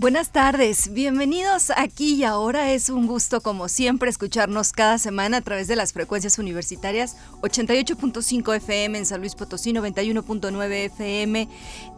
Buenas tardes, bienvenidos aquí y ahora. Es un gusto, como siempre, escucharnos cada semana a través de las frecuencias universitarias 88.5 FM en San Luis Potosí, 91.9 FM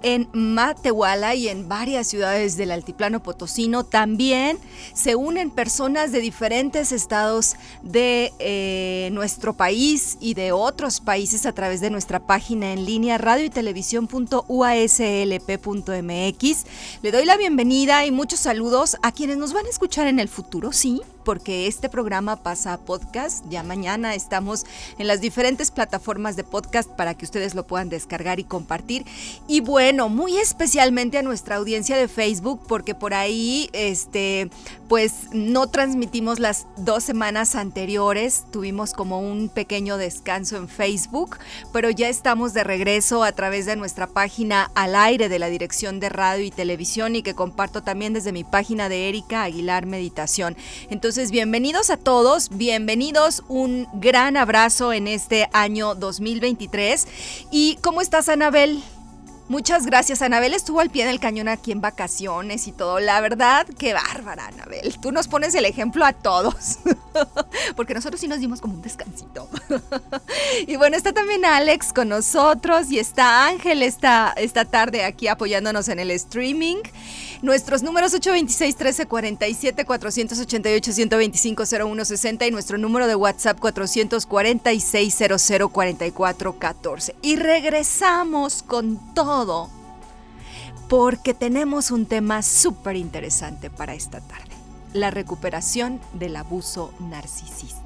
en Matehuala y en varias ciudades del Altiplano Potosino. También se unen personas de diferentes estados de eh, nuestro país y de otros países a través de nuestra página en línea radio y televisión.uaslp.mx. Le doy la bienvenida y muchos saludos a quienes nos van a escuchar en el futuro, sí, porque este programa pasa a podcast. Ya mañana estamos en las diferentes plataformas de podcast para que ustedes lo puedan descargar y compartir. Y bueno, muy especialmente a nuestra audiencia de Facebook, porque por ahí, este, pues no transmitimos las dos semanas anteriores. Tuvimos como un pequeño descanso en Facebook, pero ya estamos de regreso a través de nuestra página al aire de la Dirección de Radio y Televisión y que comparto también desde mi página de Erika Aguilar Meditación. Entonces, bienvenidos a todos, bienvenidos, un gran abrazo en este año 2023. ¿Y cómo estás, Anabel? Muchas gracias, Anabel. Estuvo al pie del cañón aquí en vacaciones y todo. La verdad, qué bárbara, Anabel. Tú nos pones el ejemplo a todos. Porque nosotros sí nos dimos como un descansito. y bueno, está también Alex con nosotros y está Ángel esta, esta tarde aquí apoyándonos en el streaming. Nuestros números 826-1347, 488-125-0160 y nuestro número de WhatsApp 446-004414. Y regresamos con todo porque tenemos un tema súper interesante para esta tarde, la recuperación del abuso narcisista.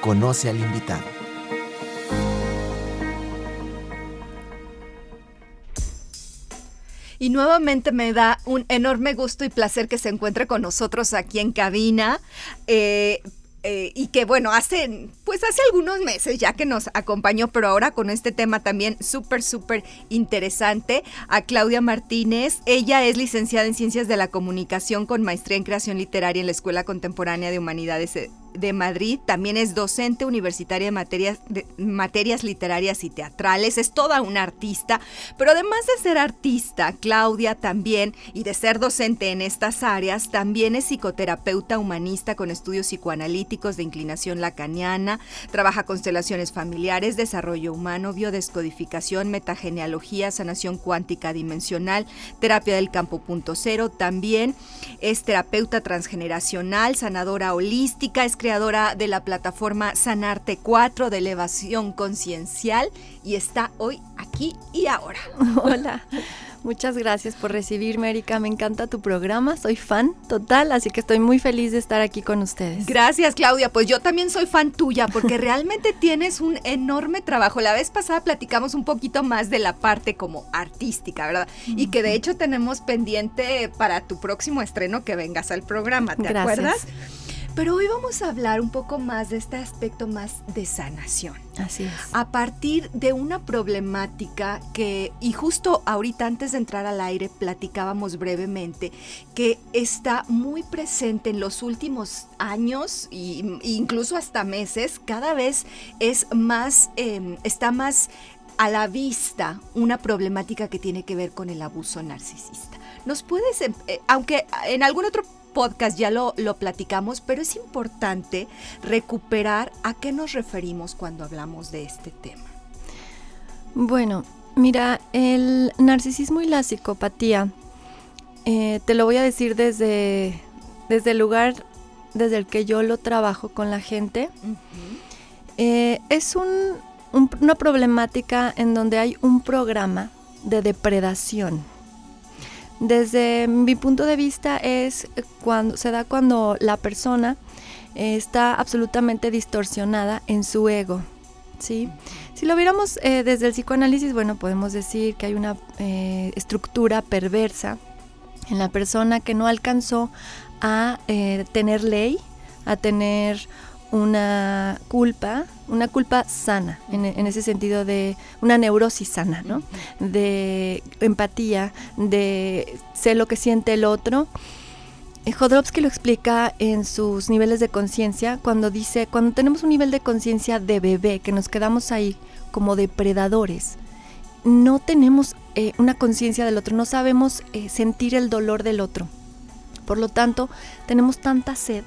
Conoce al invitado. Y nuevamente me da un enorme gusto y placer que se encuentre con nosotros aquí en cabina. Eh, eh, y que bueno, hace, pues hace algunos meses ya que nos acompañó, pero ahora con este tema también súper, súper interesante, a Claudia Martínez. Ella es licenciada en Ciencias de la Comunicación con maestría en Creación Literaria en la Escuela Contemporánea de Humanidades eh, de Madrid, también es docente universitaria de materias, materias literarias y teatrales, es toda una artista, pero además de ser artista, Claudia también, y de ser docente en estas áreas, también es psicoterapeuta humanista con estudios psicoanalíticos de inclinación lacaniana, trabaja constelaciones familiares, desarrollo humano, biodescodificación, metagenealogía, sanación cuántica dimensional, terapia del campo punto cero, también es terapeuta transgeneracional, sanadora holística, es creadora de la plataforma Sanarte 4 de elevación conciencial y está hoy aquí y ahora. Hola. Muchas gracias por recibirme, Erika. Me encanta tu programa. Soy fan total, así que estoy muy feliz de estar aquí con ustedes. Gracias, Claudia. Pues yo también soy fan tuya porque realmente tienes un enorme trabajo. La vez pasada platicamos un poquito más de la parte como artística, ¿verdad? Y que de hecho tenemos pendiente para tu próximo estreno que vengas al programa, ¿te gracias. acuerdas? Pero hoy vamos a hablar un poco más de este aspecto más de sanación. Así es. A partir de una problemática que, y justo ahorita antes de entrar al aire platicábamos brevemente, que está muy presente en los últimos años e incluso hasta meses, cada vez es más, eh, está más a la vista una problemática que tiene que ver con el abuso narcisista. ¿Nos puedes, eh, aunque en algún otro podcast ya lo, lo platicamos, pero es importante recuperar a qué nos referimos cuando hablamos de este tema. Bueno, mira, el narcisismo y la psicopatía, eh, te lo voy a decir desde, desde el lugar desde el que yo lo trabajo con la gente, eh, es un una problemática en donde hay un programa de depredación. Desde mi punto de vista es cuando se da cuando la persona está absolutamente distorsionada en su ego. ¿sí? Si lo viéramos eh, desde el psicoanálisis, bueno, podemos decir que hay una eh, estructura perversa en la persona que no alcanzó a eh, tener ley, a tener una culpa, una culpa sana, en, ese sentido de una neurosis sana, ¿no? De empatía, de sé lo que siente el otro. Eh, Jodorowsky lo explica en sus niveles de conciencia cuando dice, cuando tenemos un nivel de conciencia de bebé, que nos quedamos ahí como depredadores, no tenemos eh, una conciencia del otro, no sabemos eh, sentir el dolor del otro. Por lo tanto, tenemos tanta sed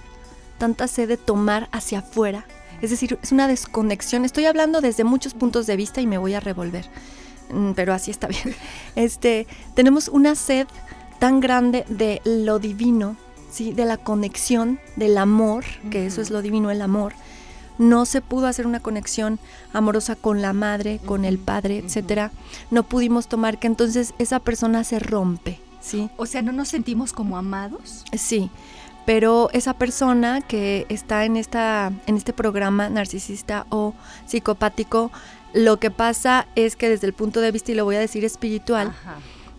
tanta sed de tomar hacia afuera. Es decir, es una desconexión. Estoy hablando desde muchos puntos de vista y me voy a revolver. Mm, pero así está bien. Este, tenemos una sed tan grande de lo divino, ¿sí? de la conexión, del amor, que eso es lo divino, el amor. No se pudo hacer una conexión amorosa con la madre, con el padre, etcétera. No pudimos tomar que entonces esa persona se rompe, ¿sí? O sea, ¿no nos sentimos como amados? Sí pero esa persona que está en, esta, en este programa narcisista o psicopático, lo que pasa es que desde el punto de vista, y lo voy a decir espiritual,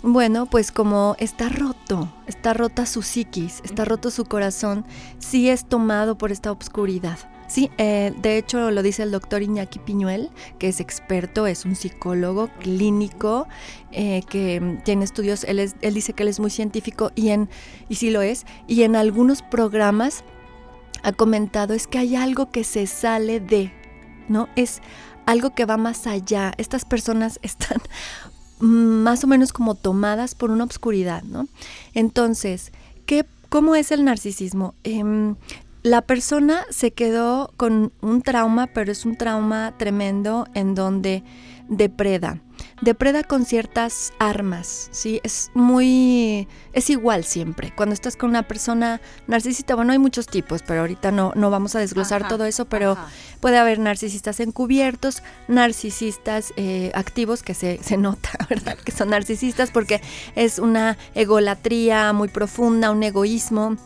bueno, pues como está roto, está rota su psiquis, está roto su corazón, sí es tomado por esta obscuridad. Sí, eh, de hecho lo dice el doctor Iñaki Piñuel, que es experto, es un psicólogo clínico, eh, que tiene estudios, él, él dice que él es muy científico y, en, y sí lo es, y en algunos programas ha comentado es que hay algo que se sale de, ¿no? Es algo que va más allá. Estas personas están más o menos como tomadas por una obscuridad, ¿no? Entonces, ¿qué, ¿cómo es el narcisismo? Em, la persona se quedó con un trauma, pero es un trauma tremendo en donde depreda. Depreda con ciertas armas, ¿sí? Es muy... es igual siempre. Cuando estás con una persona narcisista, bueno, hay muchos tipos, pero ahorita no, no vamos a desglosar todo eso, pero puede haber narcisistas encubiertos, narcisistas eh, activos, que se, se nota, ¿verdad? Que son narcisistas porque es una egolatría muy profunda, un egoísmo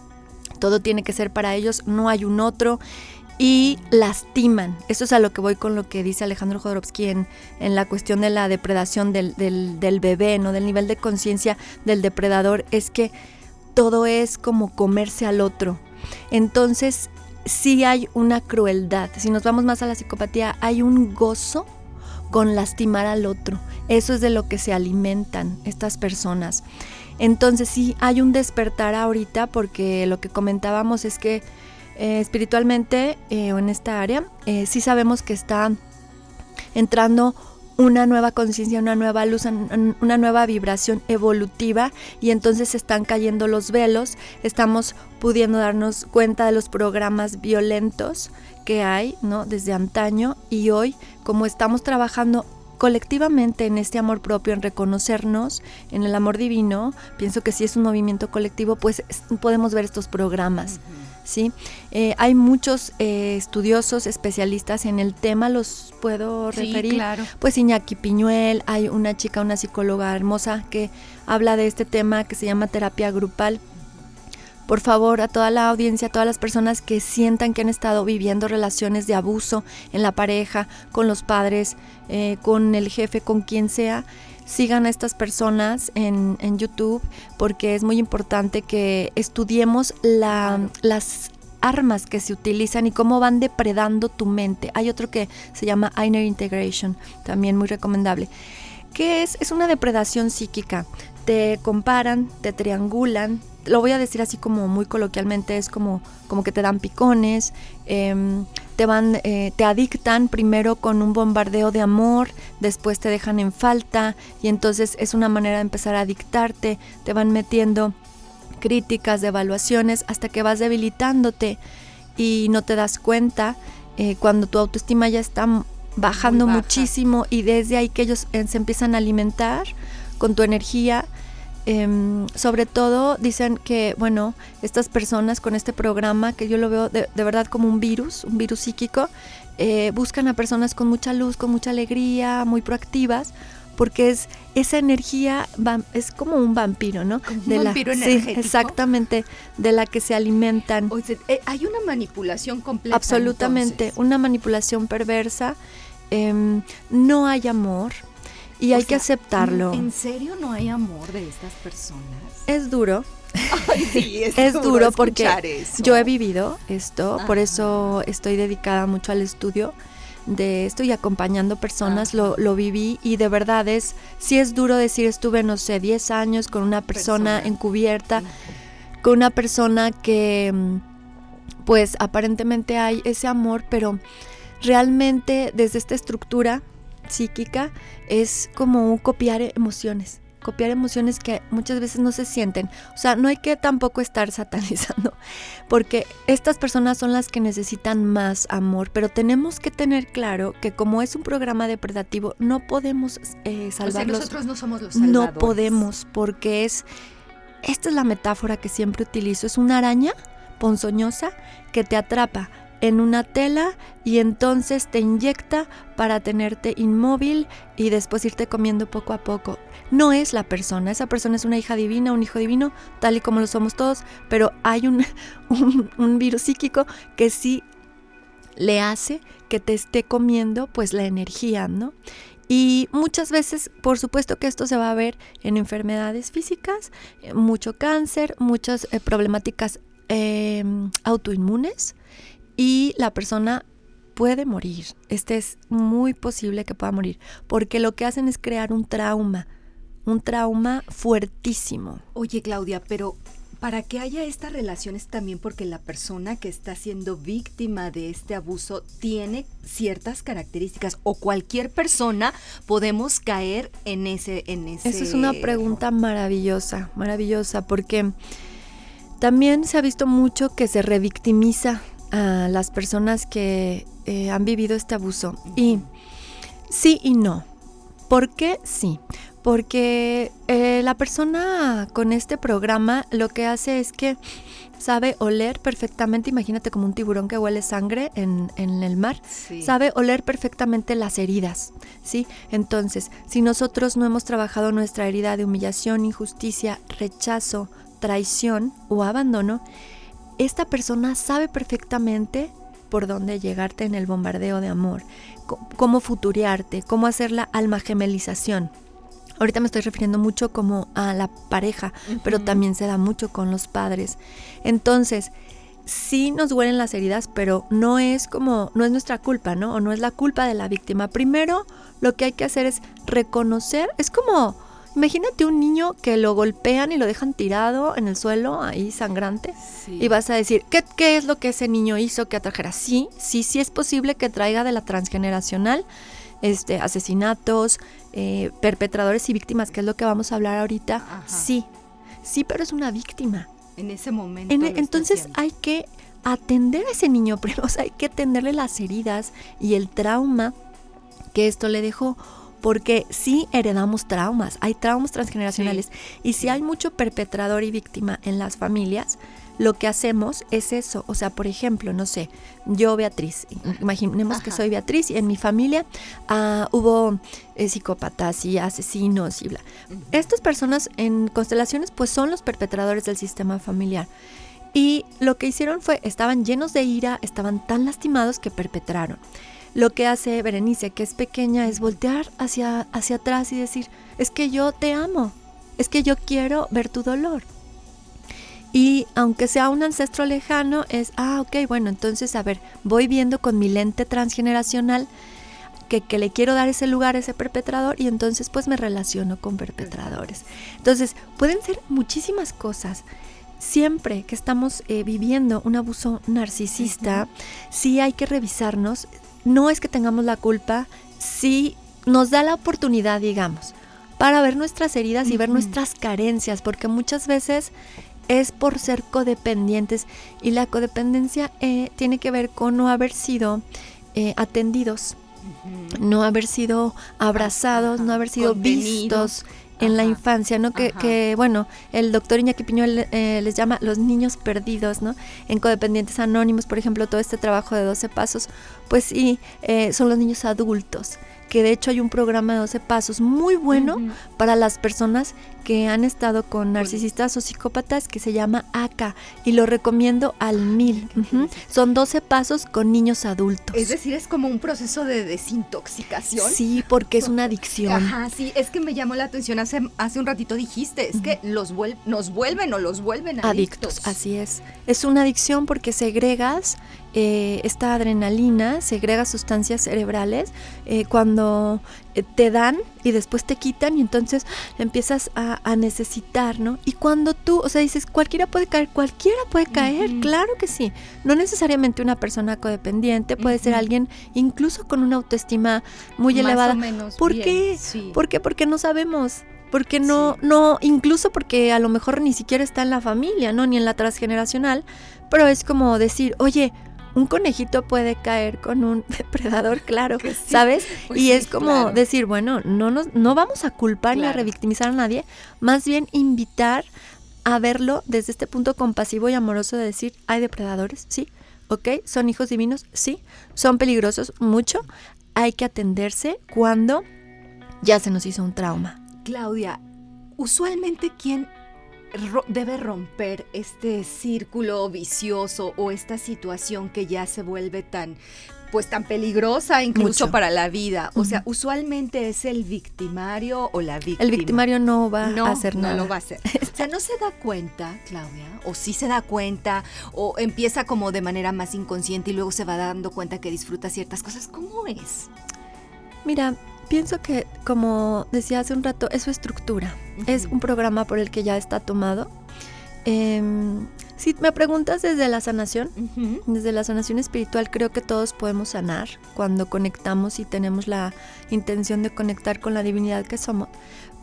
todo tiene que ser para ellos, no hay un otro y lastiman. Eso es a lo que voy con lo que dice Alejandro Jodorowsky en, en la cuestión de la depredación del, del, bebé, ¿no? del nivel de conciencia del depredador, es que todo es como comerse al otro. Entonces, sí hay una crueldad. Si nos vamos más a la psicopatía, hay un gozo con lastimar al otro. Eso es de lo que se alimentan estas personas. Entonces sí, hay un despertar ahorita porque lo que comentábamos es que eh, espiritualmente eh, en esta área eh, sí sabemos que está entrando una nueva conciencia, una nueva luz, una nueva vibración evolutiva y entonces están cayendo los velos, estamos pudiendo darnos cuenta de los programas violentos que hay, ¿no? Desde antaño y hoy, como estamos trabajando colectivamente en este amor propio, en reconocernos, en el amor divino, pienso que si es un movimiento colectivo, pues podemos ver estos programas. ¿sí? Eh, hay muchos eh, estudiosos, especialistas en el tema, los puedo referir. claro. Pues Iñaki Piñuel, hay una chica, una psicóloga hermosa que habla de este tema que se llama terapia grupal por favor, a toda la audiencia, a todas las personas que sientan que han estado viviendo relaciones de abuso en la pareja, con los padres, eh, con el jefe, con quien sea, sigan a estas personas en, YouTube porque es muy importante que estudiemos las armas que se utilizan y cómo van depredando tu mente. Hay otro que se llama Inner Integration, también muy recomendable. ¿Qué es? Es una depredación psíquica. Te comparan, te triangulan, lo voy a decir así como muy coloquialmente, es como, como que te dan picones, em, te van, eh, te adictan primero con un bombardeo de amor, después te dejan en falta y entonces es una manera de empezar a adictarte, te van metiendo críticas, de evaluaciones, hasta que vas debilitándote y no te das cuenta eh, cuando tu autoestima ya está bajando muchísimo y desde ahí que ellos eh, se empiezan a alimentar con tu energía Em, sobre todo dicen que, bueno, estas personas con este programa, que yo lo veo de, verdad como un virus, un virus psíquico, eh, buscan a personas con mucha luz, con mucha alegría, muy proactivas, porque es esa energía es como un vampiro, ¿no? un vampiro energético. exactamente, de la que se alimentan. Eh, hay una manipulación completa. Absolutamente, una manipulación perversa. Em, no hay amor, y hay que aceptarlo. ¿En serio no hay amor de estas personas? Es duro. sí, es, duro, porque yo he vivido esto, por eso estoy dedicada mucho al estudio de esto y acompañando personas, lo, lo, viví y de verdad es, sí es duro decir, estuve, no sé, 10 años con una persona, encubierta, con una persona que mm, pues aparentemente hay ese amor, pero realmente desde esta estructura psíquica es como copiar emociones, copiar emociones que muchas veces no se sienten. O sea, no hay que tampoco estar satanizando, porque estas personas son las que necesitan más amor, pero tenemos que tener claro que como es un programa depredativo, no podemos eh, salvarlos. nosotros no somos los salvadores. No podemos, porque es, esta es la metáfora que siempre utilizo, es una araña ponzoñosa que te atrapa en una tela y entonces te inyecta para tenerte inmóvil y después irte comiendo poco a poco. No es la persona, esa persona es una hija divina, un hijo divino, tal y como lo somos todos, pero hay un, un, virus psíquico que sí le hace que te esté comiendo pues la energía, ¿no? Y muchas veces, por supuesto que esto se va a ver en enfermedades físicas, eh, mucho cáncer, muchas eh, problemáticas em, autoinmunes, y la persona puede morir. Este es muy posible que pueda morir, porque lo que hacen es crear un trauma, un trauma fuertísimo. Oye, Claudia, pero para que haya estas relaciones también porque la persona que está siendo víctima de este abuso tiene ciertas características o cualquier persona podemos caer en ese en ese Esa es una pregunta maravillosa, maravillosa porque también se ha visto mucho que se revictimiza a las personas que eh, han vivido este abuso. Y sí y no. ¿Por qué sí? Porque eh, la persona con este programa lo que hace es que sabe oler perfectamente, imagínate como un tiburón que huele sangre en, el mar, sabe oler perfectamente las heridas, ¿sí? Entonces, si nosotros no hemos trabajado nuestra herida de humillación, injusticia, rechazo, traición o abandono, esta persona sabe perfectamente por dónde llegarte en el bombardeo de amor, cómo futurearte, cómo hacer la alma gemelización. Ahorita me estoy refiriendo mucho como a la pareja, pero también se da mucho con los padres. Entonces, sí nos duelen las heridas, pero no es como, no es nuestra culpa, ¿no? O no es la culpa de la víctima. Primero, lo que hay que hacer es reconocer, es como Imagínate un niño que lo golpean y lo dejan tirado en el suelo, ahí sangrante, y vas a decir, ¿qué, ¿qué, es lo que ese niño hizo que atrajera? Sí, sí, sí es posible que traiga de la transgeneracional este, asesinatos, eh, perpetradores y víctimas, que es lo que vamos a hablar ahorita. Sí, sí, pero es una víctima. En ese momento. E, entonces hay que atender a ese niño primero, o sea, hay que atenderle las heridas y el trauma que esto le dejó porque sí heredamos traumas, hay traumas transgeneracionales y si hay mucho perpetrador y víctima en las familias, lo que hacemos es eso, o sea, por ejemplo, no sé, yo Beatriz, imaginemos que soy Beatriz y en mi familia ah, hubo eh, psicópatas y asesinos y bla. Estas personas en constelaciones pues son los perpetradores del sistema familiar. Y lo que hicieron fue, estaban llenos de ira, estaban tan lastimados que perpetraron. Lo que hace Berenice, que es pequeña, es voltear hacia, hacia atrás y decir, es que yo te amo, es que yo quiero ver tu dolor. Y aunque sea un ancestro lejano, es, ah, ok, bueno, entonces, a ver, voy viendo con mi lente transgeneracional que, que, le quiero dar ese lugar a ese perpetrador y entonces pues me relaciono con perpetradores. Entonces, pueden ser muchísimas cosas. Siempre que estamos eh, viviendo un abuso narcisista, sí hay que revisarnos no es que tengamos la culpa, sí nos da la oportunidad, digamos, para ver nuestras heridas y ver nuestras carencias, porque muchas veces es por ser codependientes y la codependencia eh, tiene que ver con no haber sido eh, atendidos, no haber sido abrazados, no haber sido vistos en la infancia, ¿no? Que, que, bueno, el doctor Iñaki Piñuel eh, les llama los niños perdidos, ¿no? En Codependientes Anónimos, por ejemplo, todo este trabajo de 12 pasos, pues sí, eh, son los niños adultos que de hecho hay un programa de 12 pasos muy bueno para las personas que han estado con narcisistas o psicópatas que se llama ACA y lo recomiendo al mil. Son 12 pasos con niños adultos. Es decir, es como un proceso de desintoxicación. Sí, porque es una adicción. Ajá, sí, es que me llamó la atención hace, hace un ratito dijiste, es que los nos vuelven o los vuelven adictos. adictos. Así es. Es una adicción porque segregas eh, esta adrenalina, segrega sustancias cerebrales eh, cuando eh, te dan y después te quitan y entonces empiezas a, necesitar, ¿no? Y cuando tú, o sea, dices, cualquiera puede caer, cualquiera puede caer, claro que sí. No necesariamente una persona codependiente, puede ser alguien incluso con una autoestima muy elevada. ¿Por qué? ¿Por qué? Porque no sabemos. Porque no, no, incluso porque a lo mejor ni siquiera está en la familia, ¿no? Ni en la transgeneracional, pero es como decir, oye, un conejito puede caer con un depredador, claro, ¿sabes? Pues y es como decir, bueno, no, nos, no vamos a culpar ni a revictimizar a nadie, más bien invitar a verlo desde este punto compasivo y amoroso de decir, hay depredadores, sí, ok, son hijos divinos, sí, son peligrosos, mucho, hay que atenderse cuando ya se nos hizo un trauma. Claudia, usualmente quién debe romper este círculo vicioso o esta situación que ya se vuelve tan pues tan peligrosa incluso para la vida. O sea, usualmente es el victimario o la víctima. El victimario no va a hacer nada. No lo va a hacer. O sea, no se da cuenta, Claudia, o sí se da cuenta, o empieza como de manera más inconsciente y luego se va dando cuenta que disfruta ciertas cosas. ¿Cómo es? Mira, Pienso que, como decía hace un rato, es su estructura. Es un programa por el que ya está tomado. Em, si me preguntas desde la sanación, desde la sanación espiritual, creo que todos podemos sanar cuando conectamos y tenemos la intención de conectar con la divinidad que somos.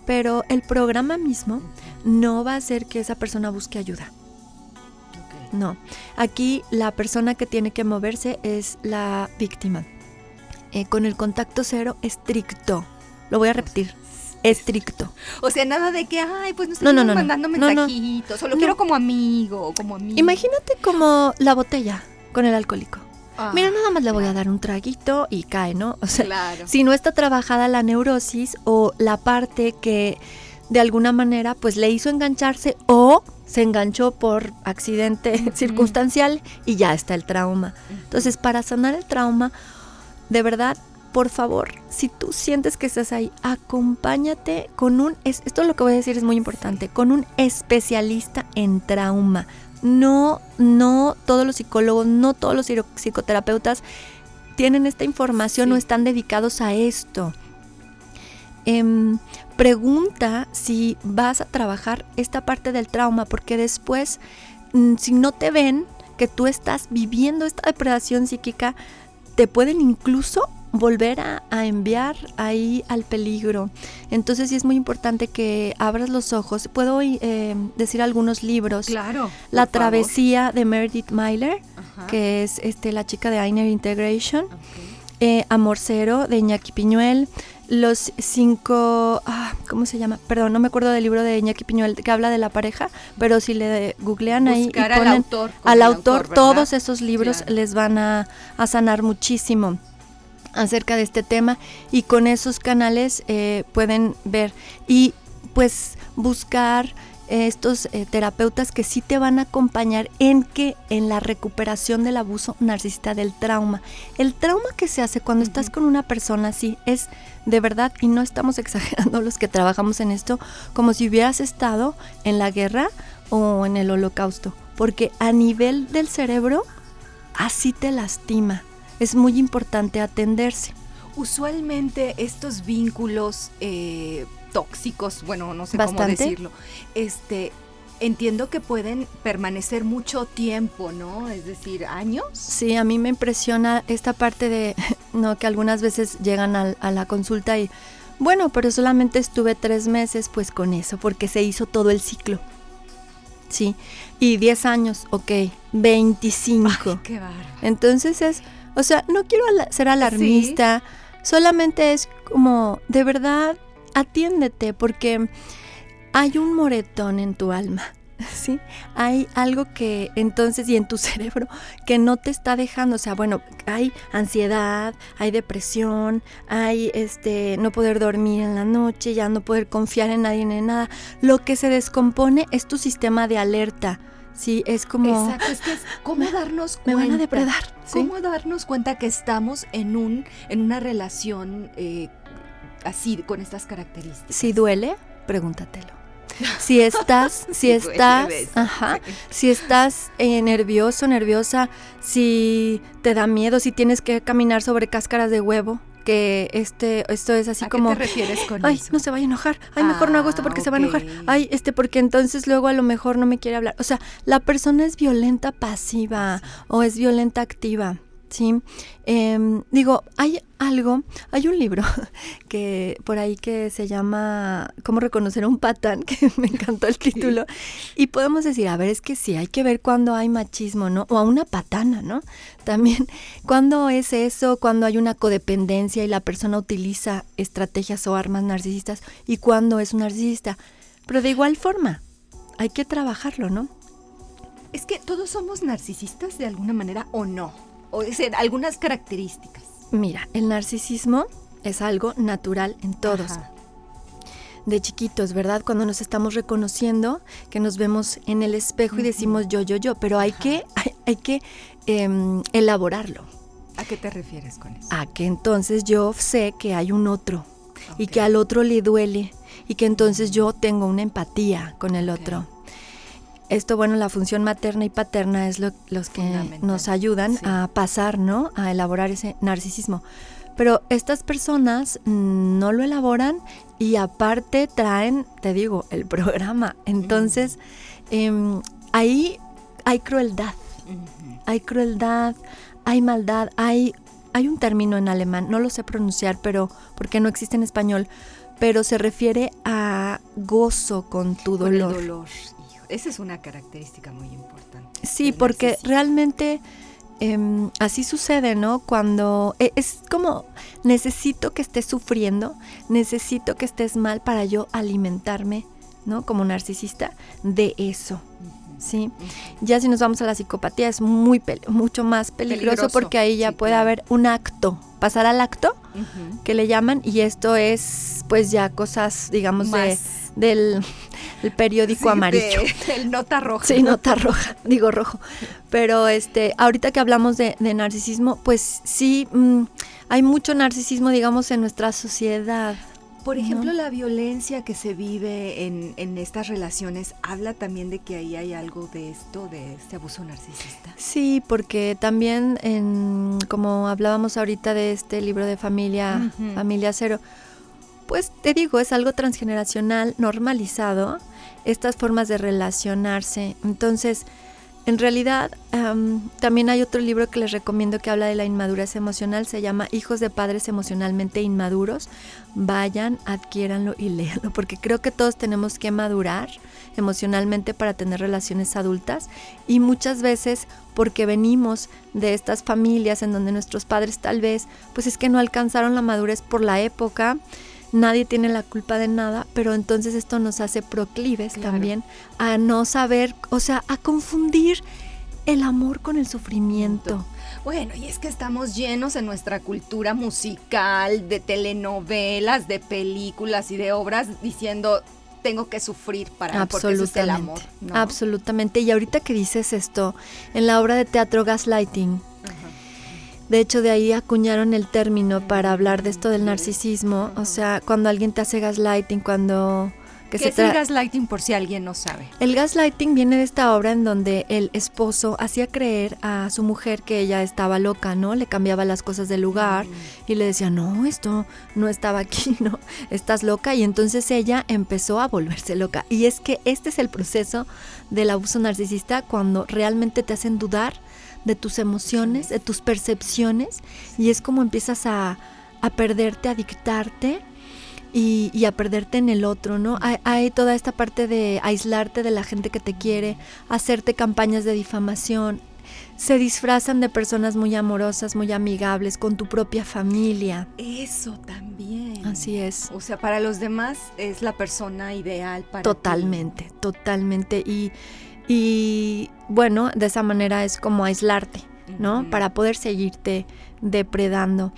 Pero el programa mismo no va a hacer que esa persona busque ayuda. No, aquí la persona que tiene que moverse es la víctima. Eh, con el contacto cero estricto. Lo voy a repetir. Estricto. O sea, nada de que, ay, pues no estoy mandando mensajitos, solo quiero como amigo, como amigo. Imagínate como la botella con el alcohólico. Ah, Mira, nada más le voy a dar un traguito y cae, ¿no? O sea, si no está trabajada la neurosis o la parte que de alguna manera pues le hizo engancharse o se enganchó por accidente circunstancial y ya está el trauma. Entonces, para sanar el trauma, de verdad, por favor, si tú sientes que estás ahí, acompáñate con un, esto es lo que voy a decir es muy importante, con un especialista en trauma. No, no todos los psicólogos, no todos los psicoterapeutas tienen esta información o están dedicados a esto. Em, pregunta si vas a trabajar esta parte del trauma, porque después, mm, si no te ven que tú estás viviendo esta depredación psíquica, te pueden incluso volver a, enviar ahí al peligro. Entonces sí es muy importante que abras los ojos. Puedo eh, decir algunos libros. Claro. La travesía de Meredith Myler, que es este, la chica de Einer Integration. Eh, Amor Cero de Iñaki Piñuel los cinco, ah, ¿cómo se llama? Perdón, no me acuerdo del libro de Iñaki Piñuel que habla de la pareja, pero si le googlean ahí y ponen al autor, al autor todos esos libros les van a, sanar muchísimo acerca de este tema y con esos canales eh, pueden ver. Y pues buscar estos eh, terapeutas que sí te van a acompañar en que en la recuperación del abuso narcisista del trauma. El trauma que se hace cuando estás con una persona así es de verdad y no estamos exagerando los que trabajamos en esto como si hubieras estado en la guerra o en el holocausto, porque a nivel del cerebro así te lastima. Es muy importante atenderse. Usualmente estos vínculos eh, tóxicos, bueno, no sé cómo decirlo, este, entiendo que pueden permanecer mucho tiempo, ¿no? Es decir, años. Sí, a mí me impresiona esta parte de, no, que algunas veces llegan a, la consulta y, bueno, pero solamente estuve tres meses, pues con eso, porque se hizo todo el ciclo. Sí, y 10 años, ok, 25. Ay, qué Entonces es, o sea, no quiero ser alarmista, solamente es como, de verdad, atiéndete porque hay un moretón en tu alma. ¿sí? Hay algo que entonces y en tu cerebro que no te está dejando, o sea, bueno, hay ansiedad, hay depresión, hay este no poder dormir en la noche, ya no poder confiar en nadie ni en nada. Lo que se descompone es tu sistema de alerta. Sí, es como Exacto, es que es cómo darnos me cuenta. van a depredar. ¿sí? ¿Cómo darnos cuenta que estamos en un en una relación eh, así con estas características? Si duele, pregúntatelo. Si estás, si estás, ajá, si estás eh, nervioso, nerviosa, si te da miedo, si tienes que caminar sobre cáscaras de huevo, que este, esto es así ¿A como, qué te refieres con ay, eso? no se vaya a enojar, ay, mejor no hago esto Ah, porque se va a enojar, ok. ay, este, porque entonces luego a lo mejor no me quiere hablar. O sea, la persona es violenta pasiva o es violenta activa. Sí, Em, digo, hay algo, hay un libro que por ahí que se llama ¿Cómo reconocer a un patán? que me encantó el título. Y podemos decir, a ver, es que sí, hay que ver cuando hay machismo, ¿no? O a una patana, ¿no? También, cuando es eso, cuando hay una codependencia y la persona utiliza estrategias o armas narcisistas y cuando es un narcisista. Pero de igual forma, hay que trabajarlo, ¿no? Es que todos somos narcisistas de alguna manera o no. O algunas características. Mira, el narcisismo es algo natural en todos. Ajá. de chiquitos, ¿verdad? Cuando nos estamos reconociendo, que nos vemos en el espejo y decimos yo, yo, yo, pero hay Ajá. que, hay, hay que em, elaborarlo. ¿A qué te refieres con eso? A que entonces yo sé que hay un otro y que al otro le duele y que entonces yo tengo una empatía con el otro. Esto, bueno, la función materna y paterna es lo, los que nos ayudan sí. a pasar, ¿no? A elaborar ese narcisismo. Pero estas personas mm, no lo elaboran y aparte traen, te digo, el programa. Entonces, em, ahí hay crueldad, hay crueldad, hay maldad, hay, hay un término en alemán, no lo sé pronunciar, pero porque no existe en español, pero se refiere a gozo con tu Con el dolor. Esa es una característica muy importante. Sí, porque realmente em, así sucede, ¿no? Cuando e- es como necesito que estés sufriendo, necesito que estés mal para yo alimentarme, ¿no? Como narcisista de eso. ¿sí? Ya si nos vamos a la psicopatía es muy mucho más peligroso, Peligroso, porque ahí ya sí, puede claro. haber un acto, pasar al acto que le llaman y esto es pues ya cosas digamos de. Del, del periódico Sí, amarillo. de- el nota roja. Sí, nota roja, digo rojo. Pero este, ahorita que hablamos de, de narcisismo, pues sí, mm, hay mucho narcisismo, digamos, en nuestra sociedad. Por ejemplo, ¿no? la violencia que se vive en, en estas relaciones habla también de que ahí hay algo de esto, de este abuso narcisista. Sí, porque también, en, como hablábamos ahorita de este libro de familia. Familia Cero, pues te digo, es algo transgeneracional, normalizado, estas formas de relacionarse. Entonces, en realidad, am, también hay otro libro que les recomiendo que habla de la inmadurez emocional, se llama Hijos de Padres Emocionalmente Inmaduros. Vayan, adquiéranlo y léanlo, porque creo que todos tenemos que madurar emocionalmente para tener relaciones adultas y muchas veces porque venimos de estas familias en donde nuestros padres tal vez, pues es que no alcanzaron la madurez por la época, nadie tiene la culpa de nada, pero entonces esto nos hace proclives Claro. también a no saber, o sea, a confundir el amor con el sufrimiento. Bueno, y es que estamos llenos en nuestra cultura musical, de telenovelas, de películas y de obras diciendo tengo que sufrir para porque eso es el amor. Absolutamente. ¿no? Absolutamente. Y ahorita que dices esto, en la obra de teatro Gaslighting. De hecho de ahí acuñaron el término para hablar de esto del narcisismo, o sea, cuando alguien te hace gaslighting, cuando que ¿Qué se es el gaslighting por si alguien no sabe? El gaslighting viene de esta obra en donde el esposo hacía creer a su mujer que ella estaba loca, ¿no? Le cambiaba las cosas del lugar y le decía, no, esto no estaba aquí, no, estás loca. Y entonces ella empezó a volverse loca. Y es que este es el proceso del abuso narcisista cuando realmente te hacen dudar de tus emociones, de tus percepciones, y es como empiezas a, a perderte, a dictarte y, y a perderte en el otro, ¿no? Hay, hay toda esta parte de aislarte de la gente que te quiere, hacerte campañas de difamación. Se disfrazan de personas muy amorosas, muy amigables, con tu propia familia. Eso también. Así es. O sea, para los demás es la persona ideal para Totalmente, totalmente. Y, y bueno, de esa manera es como aislarte, ¿no? Para poder seguirte depredando.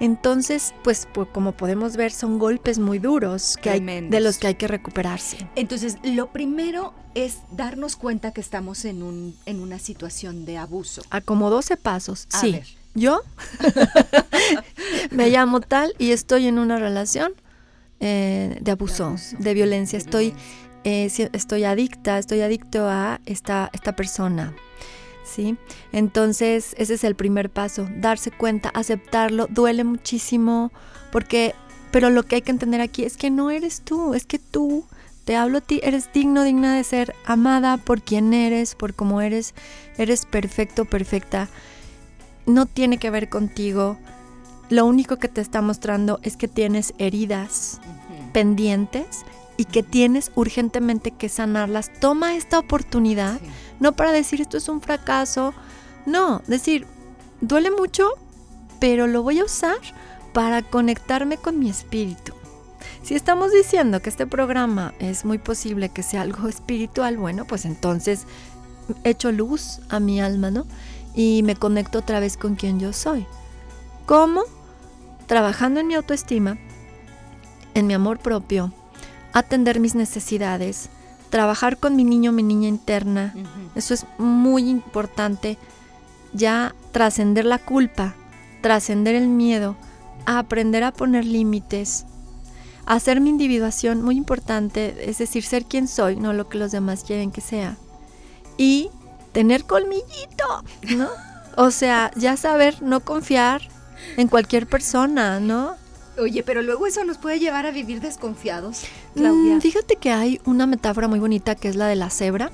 Entonces, pues, pues, como podemos ver, son golpes muy duros que hay, de los que hay que recuperarse. Entonces, lo primero es darnos cuenta que estamos en, un, en una situación de abuso. A como 12 pasos, sí. Yo me llamo tal y estoy en una relación eh, de, abuso, de violencia. Estoy, eh, estoy adicta, estoy adicto a esta, esta persona. ¿sí? Entonces, ese es el primer paso, darse cuenta, aceptarlo, duele muchísimo, porque, pero lo que hay que entender aquí es que no eres tú, es que tú, te hablo a ti, eres digno, digna de ser amada por quien eres, por cómo eres, eres perfecto, perfecta, no tiene que ver contigo, lo único que te está mostrando es que tienes heridas pendientes y que tienes urgentemente que sanarlas. Toma esta oportunidad, no para decir esto es un fracaso, no, decir, duele mucho, pero lo voy a usar para conectarme con mi espíritu. Si estamos diciendo que este programa es muy posible que sea algo espiritual, bueno, pues entonces echo luz a mi alma, ¿no? Y me conecto otra vez con quien yo soy. ¿Cómo? Trabajando en mi autoestima, en mi amor propio, atender mis necesidades, trabajar con mi niño, mi niña interna. Eso es muy importante. Ya trascender la culpa, trascender el miedo, aprender a poner límites, hacer mi individuación muy importante, es decir, ser quien soy, no lo que los demás quieren que sea. Y tener colmillito, ¿no? O sea, ya saber no confiar en cualquier persona, ¿no? Oye, pero luego eso nos puede llevar a vivir desconfiados, Claudia. Mm, fíjate que hay una metáfora muy bonita que es la de la cebra,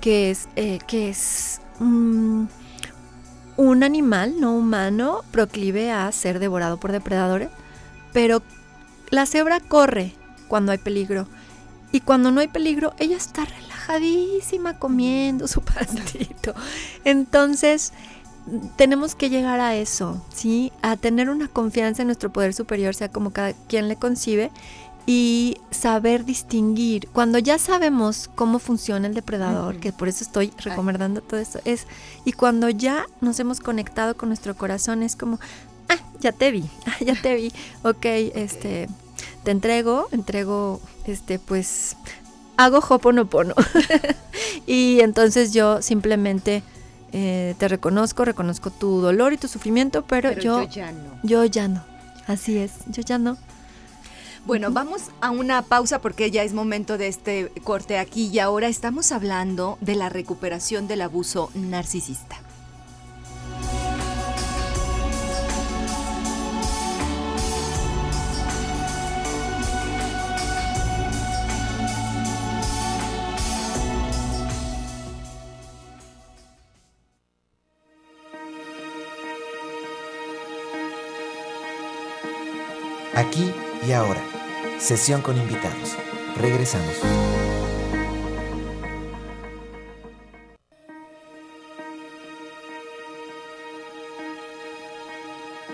que es, eh, que es mm, un animal no humano proclive a ser devorado por depredadores, pero la cebra corre cuando hay peligro y cuando no hay peligro ella está relajadísima comiendo su pastito. Entonces, tenemos que llegar a eso, ¿sí? A tener una confianza en nuestro poder superior, sea como cada quien le concibe, y saber distinguir. Cuando ya sabemos cómo funciona el depredador, que por eso estoy recomendando todo esto, es, y cuando ya nos hemos conectado con nuestro corazón, es como, ah, ya te vi, ah, ya te vi, ok, este, te entrego, entrego, este, pues, hago hoponopono. y entonces yo simplemente eh, te reconozco, reconozco tu dolor y tu sufrimiento, pero, yo, yo ya no. Yo ya no. Así es, yo ya no. Bueno, vamos a una pausa porque ya es momento de este corte aquí y ahora estamos hablando de la recuperación del abuso narcisista. Aquí y ahora. Sesión con invitados. Regresamos.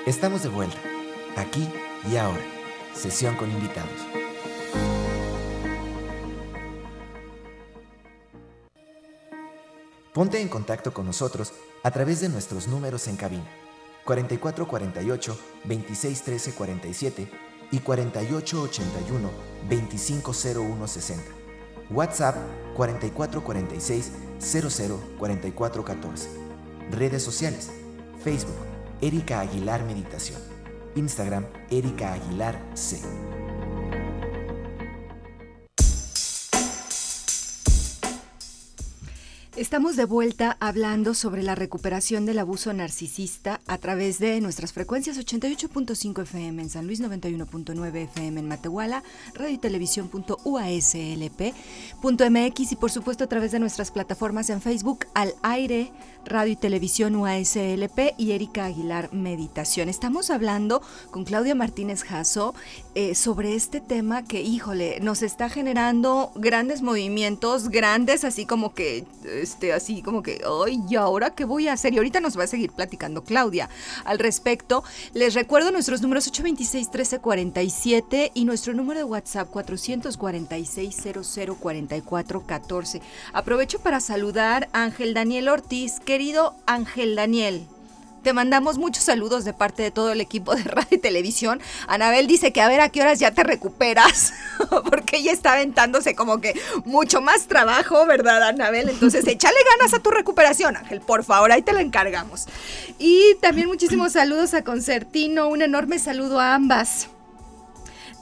Estamos de vuelta. Aquí y ahora. Sesión con invitados. Ponte en contacto con nosotros a través de nuestros números en cabina 4448 2613 47 y 4881 250160. WhatsApp 4446 004414. Redes sociales: Facebook Erika Aguilar Meditación. Instagram Erika Aguilar C. Estamos de vuelta hablando sobre la recuperación del abuso narcisista a través de nuestras frecuencias 88.5 FM en San Luis, 91.9 FM en Matehuala, radio y televisión.uaslp.mx y por supuesto a través de nuestras plataformas en Facebook al aire, radio y televisión UASLP y Erika Aguilar Meditación. Estamos hablando con Claudia Martínez Jasso eh, sobre este tema que, híjole, nos está generando grandes movimientos, grandes así como que... Eh, este, así como que, ay, ¿y ahora qué voy a hacer? Y ahorita nos va a seguir platicando Claudia al respecto. Les recuerdo nuestros números 826-1347 y nuestro número de WhatsApp 446-004414. Aprovecho para saludar a Ángel Daniel Ortiz. Querido Ángel Daniel, te mandamos muchos saludos de parte de todo el equipo de radio y televisión. Anabel dice que a ver a qué horas ya te recuperas, porque ella está aventándose como que mucho más trabajo, ¿verdad, Anabel? Entonces, échale ganas a tu recuperación, Ángel, por favor, ahí te la encargamos. Y también muchísimos saludos a Concertino, un enorme saludo a ambas.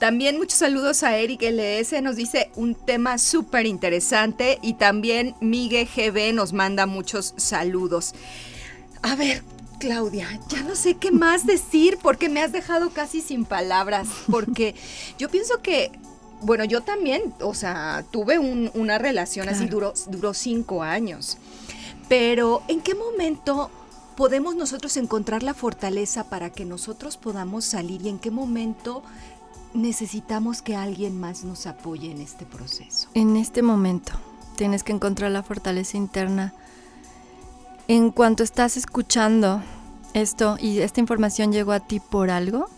También muchos saludos a Eric LS, nos dice un tema súper interesante y también Miguel GB nos manda muchos saludos. A ver, Claudia, ya no sé qué más decir porque me has dejado casi sin palabras, porque yo pienso que, bueno, yo también, o sea, tuve una relación así, duró, duró cinco años, pero ¿en qué momento podemos nosotros encontrar la fortaleza para que nosotros podamos salir y en qué momento necesitamos que alguien más nos apoye en este proceso? En este momento tienes que encontrar la fortaleza interna en cuanto estás escuchando esto y esta información llegó a ti por algo,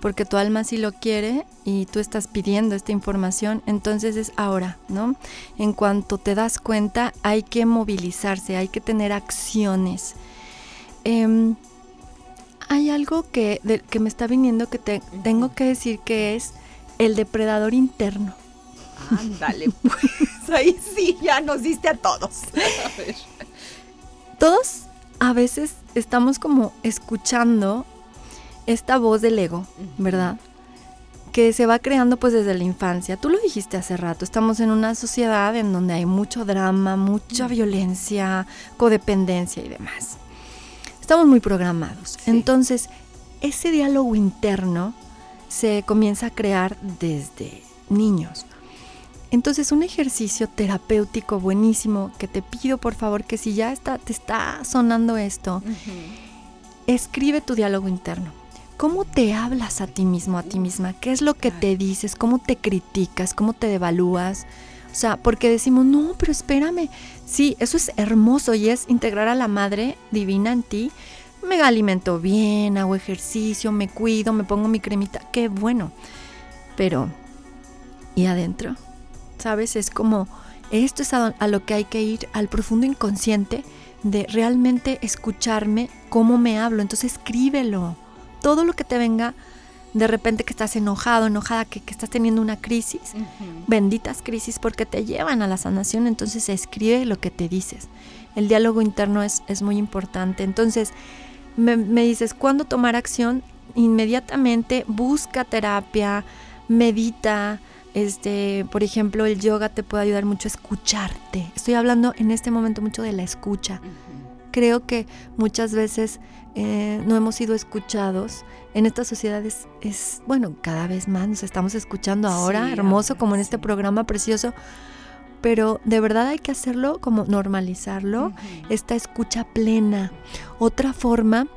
porque tu alma sí lo quiere y tú estás pidiendo esta información, entonces es ahora, ¿no? En cuanto te das cuenta, hay que movilizarse, hay que tener acciones. Em, hay algo que, que me está viniendo que te, tengo que decir que es el depredador interno. Ándale, pues ahí sí, ya nos diste a todos. A ver todos a veces estamos como escuchando esta voz del ego, ¿verdad? Que se va creando pues desde la infancia. Tú lo dijiste hace rato, estamos en una sociedad en donde hay mucho drama, mucha violencia, codependencia y demás. Estamos muy programados. Entonces, ese diálogo interno se comienza a crear desde niños. Entonces un ejercicio terapéutico buenísimo que te pido por favor que si ya está, te está sonando esto, escribe tu diálogo interno. ¿Cómo te hablas a ti mismo, a ti misma? ¿Qué es lo que te dices? ¿Cómo te criticas? ¿Cómo te devalúas? O sea, porque decimos, no, pero espérame. Sí, eso es hermoso y es integrar a la madre divina en ti. Me alimento bien, hago ejercicio, me cuido, me pongo mi cremita. Qué bueno. Pero, ¿y adentro? ¿Sabes? Es como, esto es a, lo que hay que ir, al profundo inconsciente de realmente escucharme cómo me hablo. Entonces escríbelo. Todo lo que te venga de repente que estás enojado, enojada, que, estás teniendo una crisis, benditas crisis porque te llevan a la sanación, entonces escribe lo que te dices. El diálogo interno es, es muy importante. Entonces, me, me dices, ¿cuándo tomar acción? Inmediatamente busca terapia, medita, este, por ejemplo, el yoga te puede ayudar mucho a escucharte. Estoy hablando en este momento mucho de la escucha. Creo que muchas veces eh, no hemos sido escuchados. En estas sociedades es, bueno, cada vez más nos estamos escuchando ahora, hermoso, como en este programa precioso pero de verdad hay que hacerlo como normalizarlo, esta escucha plena. Otra forma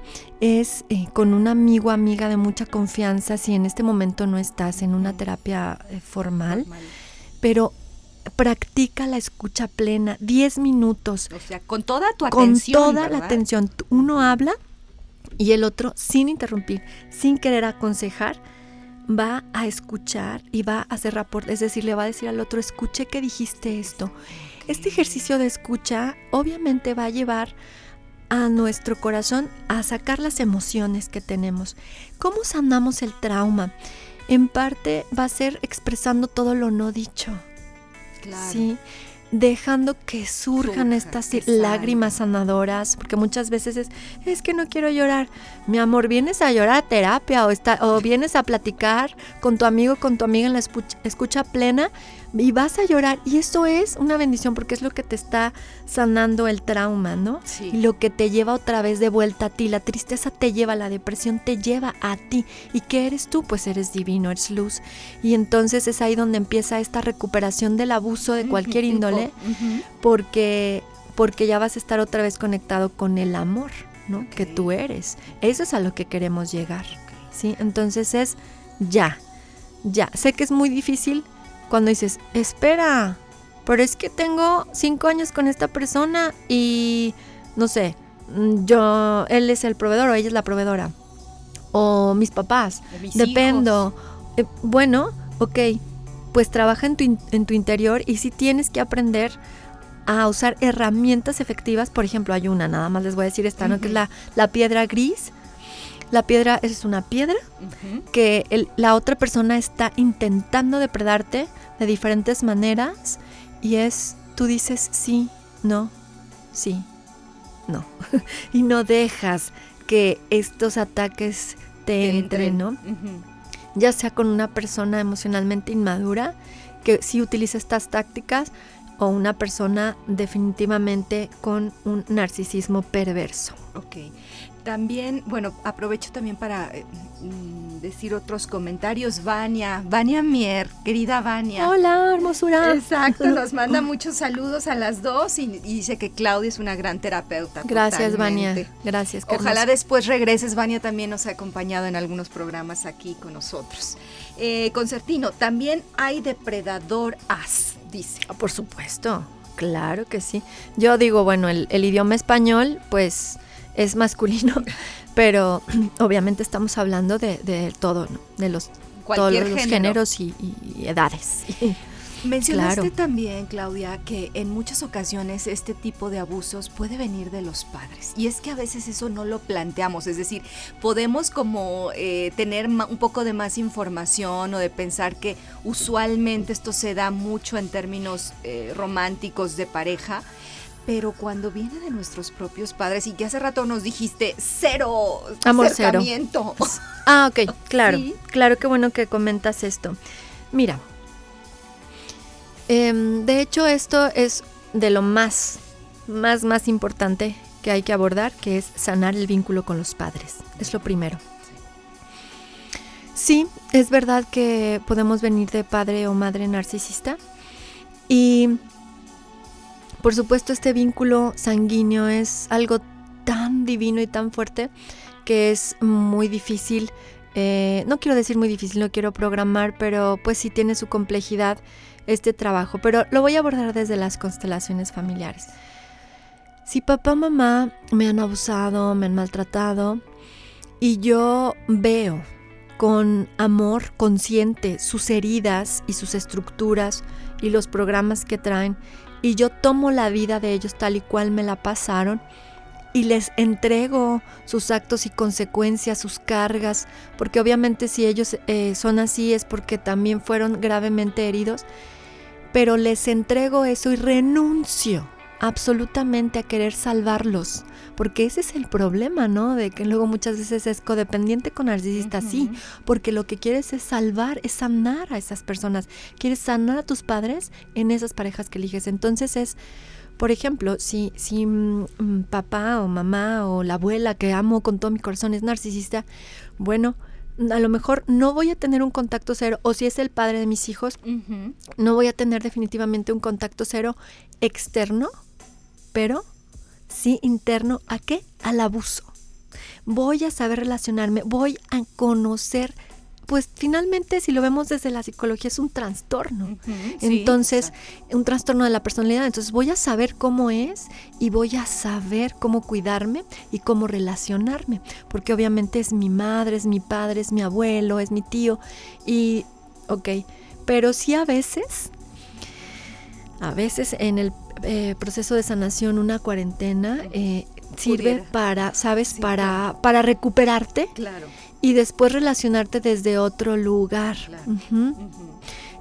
es eh, con un amigo, amiga de mucha confianza, si en este momento no estás en una terapia eh, formal, pero practica la escucha plena, 10 minutos. O sea, con toda tu atención. Con toda la atención. Uno habla y el otro sin interrumpir, sin querer aconsejar va a escuchar y va a hacer rapport, es decir, le va a decir al otro, escuché que dijiste esto. Este ejercicio de escucha obviamente va a llevar a nuestro corazón a sacar las emociones que tenemos. ¿Cómo sanamos el trauma? En parte va a ser expresando todo lo no dicho. Claro. Sí dejando que surjan estas lágrimas sanadoras, porque muchas veces es, es que no quiero llorar. Mi amor, vienes a llorar a terapia o, está, o vienes a platicar con tu amigo, con tu amiga en la escucha plena y vas a llorar. Y eso es una bendición porque es lo que te está sanando el trauma, ¿no? Y lo que te lleva otra vez de vuelta a ti. La tristeza te lleva, la depresión te lleva a ti. ¿Y qué eres tú? Pues eres divino, eres luz. Y entonces es ahí donde empieza esta recuperación del abuso de cualquier índole, porque, porque ya vas a estar otra vez conectado con el amor, ¿no? Que tú eres. Eso es a lo que queremos llegar. ¿Sí? Entonces es ya. Ya, sé que es muy difícil, cuando dices, espera, pero es que tengo cinco años con esta persona y no sé, mm, yo, él es el proveedor o ella es la proveedora. O mis papás. Dependo. Eh, bueno, ok, pues trabaja en tu, en tu interior y si tienes que aprender a usar herramientas efectivas. Por ejemplo, hay una, nada más les voy a decir esta, ¿no? Que es la, la piedra gris. La piedra es una piedra que la otra persona está intentando depredarte de diferentes maneras y es, tú dices sí, no, sí, no. y no dejas que estos ataques te, entren, ¿no? Ya sea con una persona emocionalmente inmadura que sí utiliza estas tácticas o una persona definitivamente con un narcisismo perverso. Ok. También, bueno, aprovecho también para eh, mm, decir otros comentarios. Vania, Vania Mier, querida Vania. Hola, hermosura. Exacto, nos manda muchos saludos a las dos y, dice que Claudia es una gran terapeuta. Gracias, Vania. Gracias. Ojalá después regreses. Vania también nos ha acompañado en algunos programas aquí con nosotros. Eh, Concertino, también hay depredador as, dice. Ah, por supuesto, claro que sí. Yo digo, bueno, el, el idioma español, pues es masculino, pero obviamente estamos hablando de, todo, de los, todos los géneros y, edades. Mencionaste también, Claudia, que en muchas ocasiones este tipo de abusos puede venir de los padres. Y es que a veces eso no lo planteamos. Es decir, podemos como eh, tener un poco de más información o de pensar que usualmente esto se da mucho en términos eh, románticos de pareja pero cuando viene de nuestros propios padres y que hace rato nos dijiste cero Amor acercamiento. Cero. Ah, ok, claro, claro que bueno que comentas esto. Mira, em, de hecho esto es de lo más, más, más importante que hay que abordar, que es sanar el vínculo con los padres. Es lo primero. Sí, es verdad que podemos venir de padre o madre narcisista y por supuesto, este vínculo sanguíneo es algo tan divino y tan fuerte que es muy difícil, eh, no quiero decir muy difícil, no quiero programar, pero pues sí tiene su complejidad este trabajo, pero lo voy a abordar desde las constelaciones familiares. Si papá mamá me han abusado, me han maltratado y yo veo con amor consciente sus heridas y sus estructuras y los programas que traen y yo tomo la vida de ellos tal y cual me la pasaron y les entrego sus actos y consecuencias, sus cargas, porque obviamente si ellos eh, son así es porque también fueron gravemente heridos, pero les entrego eso y renuncio absolutamente a querer salvarlos, porque ese es el problema, ¿no? De que luego muchas veces es codependiente con narcisista, sí, porque lo que quieres es salvar, es sanar a esas personas, quieres sanar a tus padres en esas parejas que eliges. Entonces es, por ejemplo, si, si mm, mm, papá o mamá o la abuela que amo con todo mi corazón es narcisista, bueno, a lo mejor no voy a tener un contacto cero, o si es el padre de mis hijos, no voy a tener definitivamente un contacto cero externo pero sí interno a qué? Al abuso. Voy a saber relacionarme, voy a conocer pues finalmente si lo vemos desde la psicología es un trastorno. entonces, un trastorno de la personalidad. Entonces voy a saber cómo es y voy a saber cómo cuidarme y cómo relacionarme. Porque obviamente es mi madre, es mi padre, es mi abuelo, es mi tío. Y, ok, pero sí a veces, a veces en el eh, proceso de sanación, una cuarentena, eh, sirve para, ¿sabes? para, para recuperarte. Y después relacionarte desde otro lugar.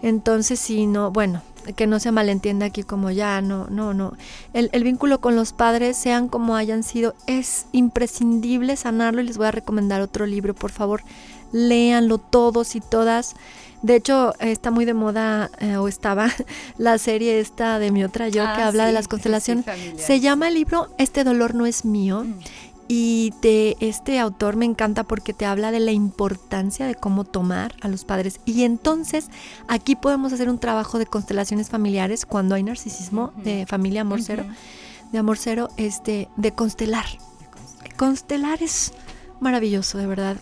Entonces, si no, bueno, que no se malentienda aquí como ya, no, no, no. El, el, vínculo con los padres, sean como hayan sido, es imprescindible sanarlo y les voy a recomendar otro libro, por favor, léanlo todos y todas. De hecho, está muy de moda, eh, o estaba, la serie esta de mi otra yo, que ah, habla de las constelaciones. Se llama el libro Este dolor no es mío. Mm. Y de este autor me encanta porque te habla de la importancia de cómo tomar a los padres. Y entonces aquí podemos hacer un trabajo de constelaciones familiares cuando hay narcisismo de familia amor cero, de amor cero, este, de constelar. Constelar es maravilloso, de verdad.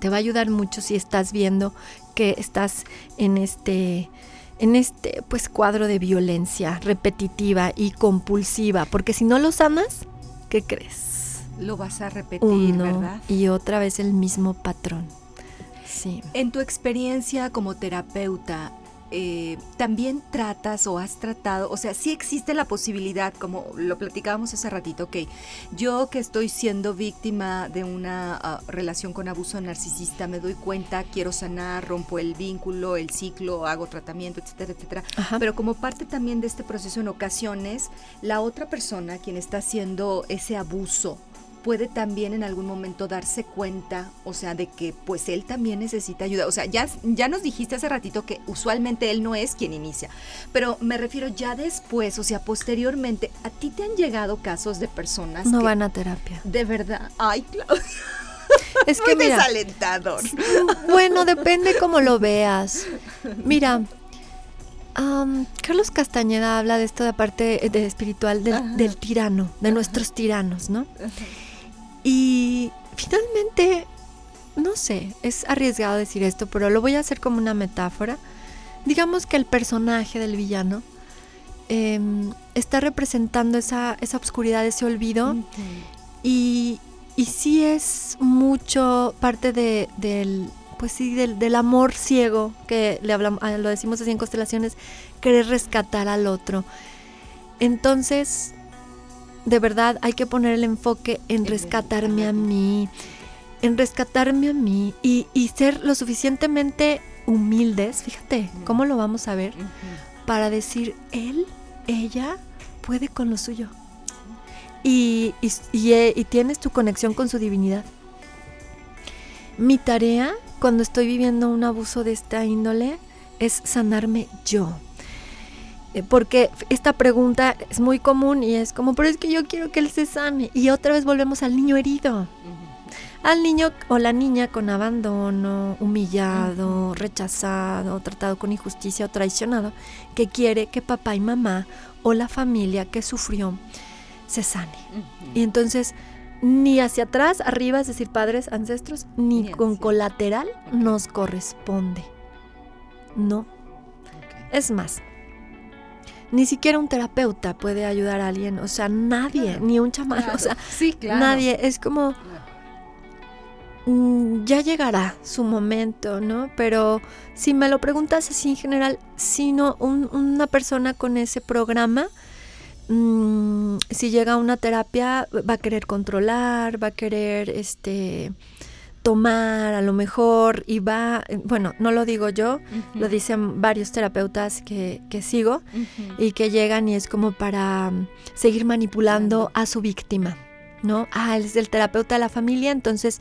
Te va a ayudar mucho si estás viendo que estás en este en este pues cuadro de violencia repetitiva y compulsiva, porque si no lo sanas, ¿qué crees? Lo vas a repetir, ¿verdad? Y otra vez el mismo patrón. Sí. En tu experiencia como terapeuta, eh, también tratas o has tratado, o sea, sí existe la posibilidad, como lo platicábamos hace ratito, que yo que estoy siendo víctima de una ah, relación con abuso narcisista, me doy cuenta, quiero sanar, rompo el vínculo, el ciclo, hago tratamiento, etcétera, etcétera. Pero como parte también de este proceso, en ocasiones, la otra persona, quien está haciendo ese abuso, puede también en algún momento darse cuenta, o sea, de que pues él también necesita ayuda. O sea, ya, ya nos dijiste hace ratito que usualmente él no es quien inicia, pero me refiero ya después, o sea, posteriormente, ¿a ti te han llegado casos de personas no van a terapia? De verdad. Ay, claro. Es que Muy mira, desalentador. Bueno, depende cómo lo veas. Mira, Carlos Castañeda habla de esto de parte de espiritual del, del tirano, de nuestros tiranos, ¿no? Y finalmente, no sé, es arriesgado decir esto, pero lo voy a hacer como una metáfora. Digamos que el personaje del villano em, está representando esa, esa oscuridad, ese olvido. y, y sí es mucho parte de, del, pues sí, del, del, amor ciego, que le hablamos, lo decimos así en constelaciones, querer rescatar al otro. Entonces, de verdad hay que poner el enfoque en rescatarme a mí, en rescatarme a mí y, y ser lo suficientemente humildes, fíjate, ¿cómo lo vamos a ver? Para decir, él, ella puede con lo suyo. Y, y, y, eh, y tienes tu conexión con su divinidad. Mi tarea cuando estoy viviendo un abuso de esta índole es sanarme yo. Eh, porque esta pregunta es muy común y es como, pero es que yo quiero que él se sane. Y otra vez volvemos al niño herido. Al niño o la niña con abandono, humillado, rechazado, tratado con injusticia o traicionado, que quiere que papá y mamá o la familia que sufrió se sane. Y entonces, ni hacia atrás, arriba, es decir, padres, ancestros, ni, ni con colateral nos corresponde. No. Okay. Es más, ni siquiera un terapeuta puede ayudar a alguien, o sea, nadie, claro, ni un chamán, claro, o sea, sí, claro. nadie, es como mm, ya llegará su momento, ¿no? Pero si me lo preguntas así en general, si no un, una persona con ese programa, mmm, si llega a una terapia, va a querer controlar, va a querer, este, tomar a lo mejor y va, bueno, no lo digo yo, uh -huh. lo dicen varios terapeutas que, que sigo uh -huh. y que llegan y es como para um, seguir manipulando a su víctima, ¿no? Ah, él es el terapeuta de la familia, entonces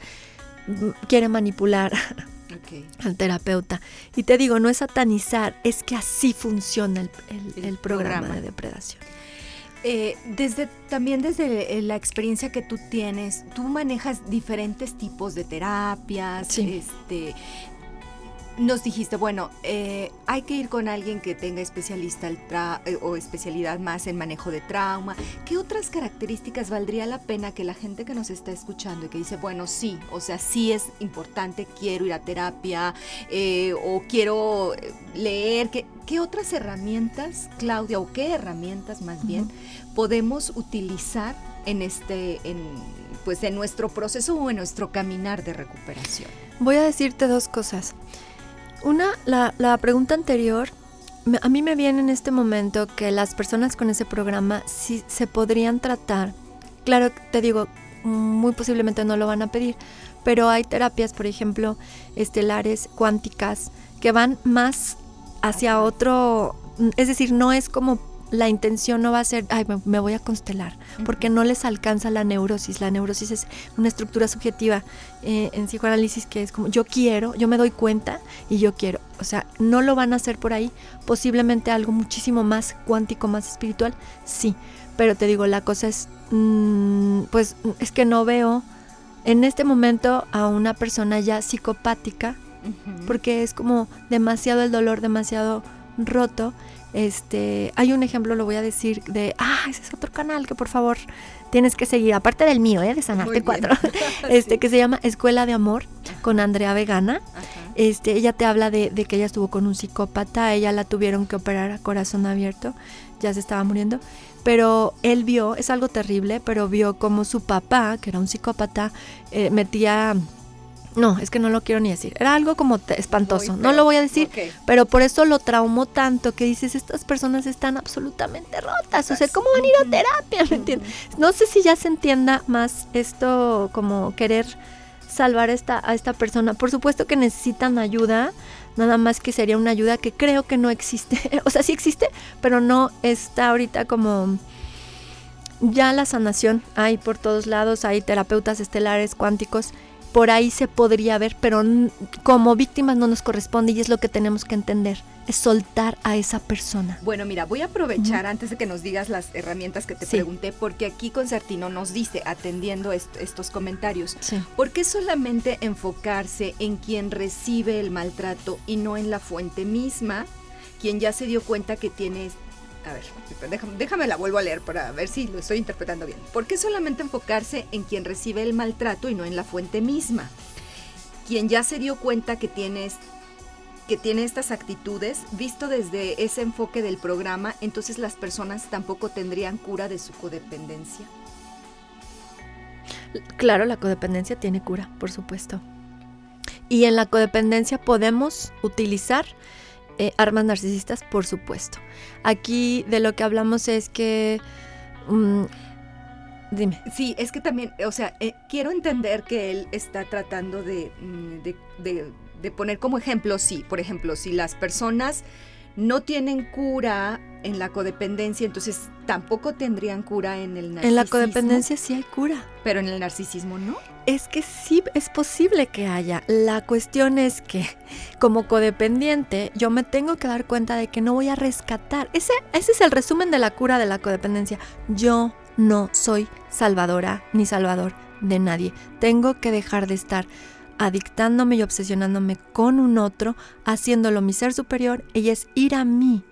quiere manipular okay. al terapeuta. Y te digo, no es satanizar, es que así funciona el, el, el, el programa, programa de depredación. Eh, desde también desde la experiencia que tú tienes, tú manejas diferentes tipos de terapias, sí. este nos dijiste, bueno, eh, hay que ir con alguien que tenga especialista eh, o especialidad más en manejo de trauma. ¿Qué otras características valdría la pena que la gente que nos está escuchando y que dice, bueno, sí, o sea, sí es importante, quiero ir a terapia eh, o quiero leer? ¿Qué, ¿Qué, otras herramientas, Claudia, o qué herramientas más bien, uh -huh. podemos utilizar en este, en, pues en nuestro proceso o en nuestro caminar de recuperación? Voy a decirte dos cosas. Una, la, la, pregunta anterior, a mí me viene en este momento que las personas con ese programa sí se podrían tratar. Claro, te digo, muy posiblemente no lo van a pedir, pero hay terapias, por ejemplo, estelares, cuánticas, que van más hacia otro, es decir, no es como la intención no va a ser, ay, me, voy a constelar, porque no les alcanza la neurosis. La neurosis es una estructura subjetiva eh, en psicoanálisis que es como yo quiero, yo me doy cuenta y yo quiero. O sea, no lo van a hacer por ahí, posiblemente algo muchísimo más cuántico, más espiritual, sí. Pero te digo, la cosa es, mmm, pues es que no veo en este momento a una persona ya psicopática, uh -huh. porque es como demasiado el dolor, demasiado roto este, hay un ejemplo, lo voy a decir, de, ah, ese es otro canal que por favor tienes que seguir, aparte del mío, ¿eh? de Sanarte 4, este, sí. que se llama Escuela de Amor con Andrea Vegana. Ajá. Este, ella te habla de, de que ella estuvo con un psicópata, ella la tuvieron que operar a corazón abierto, ya se estaba muriendo pero él vio, es algo terrible, pero vio como su papá, que era un psicópata, eh, metía... No, es que no lo quiero ni decir. Era algo como espantoso. No lo voy a decir, pero por eso lo traumó tanto que dices, estas personas están absolutamente rotas. O sea, ¿cómo van a ir a terapia? ¿Me entiendes? No sé si ya se entienda más esto como querer salvar esta, a esta persona. Por supuesto que necesitan ayuda, nada más que sería una ayuda que creo que no existe. o sea, sí existe, pero no está ahorita como... Ya la sanación hay por todos lados, hay terapeutas estelares, cuánticos, por ahí se podría ver, pero como víctimas no nos corresponde y es lo que tenemos que entender es soltar a esa persona. Bueno, mira, voy a aprovechar antes de que nos digas las herramientas que te pregunté, porque aquí Concertino nos dice, atendiendo estos comentarios, ¿por qué solamente enfocarse en quien recibe el maltrato y no en la fuente misma, quien ya se dio cuenta que tiene... A ver, déjame, la vuelvo a leer para ver si lo estoy interpretando bien. ¿Por qué solamente enfocarse en quien recibe el maltrato y no en la fuente misma? Quien ya se dio cuenta que tienes que tiene estas actitudes, visto desde ese enfoque del programa, entonces las personas tampoco tendrían cura de su codependencia. Claro, la codependencia tiene cura, por supuesto. Y en la codependencia podemos utilizar eh, armas narcisistas, por supuesto. Aquí de lo que hablamos es que... Mm, dime. Sí, es que también, o sea, eh, quiero entender que él está tratando de mm, de poner como ejemplo, sí, por ejemplo, si las personas no tienen cura en la codependencia, entonces tampoco tendrían cura en el narcisismo. En la codependencia sí hay cura. Pero en el narcisismo no. Es que sí es posible que haya. La cuestión es que como codependiente yo me tengo que dar cuenta de que no voy a rescatar. Ese, ese es el resumen de la cura de la codependencia. Yo no soy salvadora ni salvador de nadie. Tengo que dejar de estar adictándome y obsesionándome con un otro, haciéndolo mi ser superior, ella es ir a mí,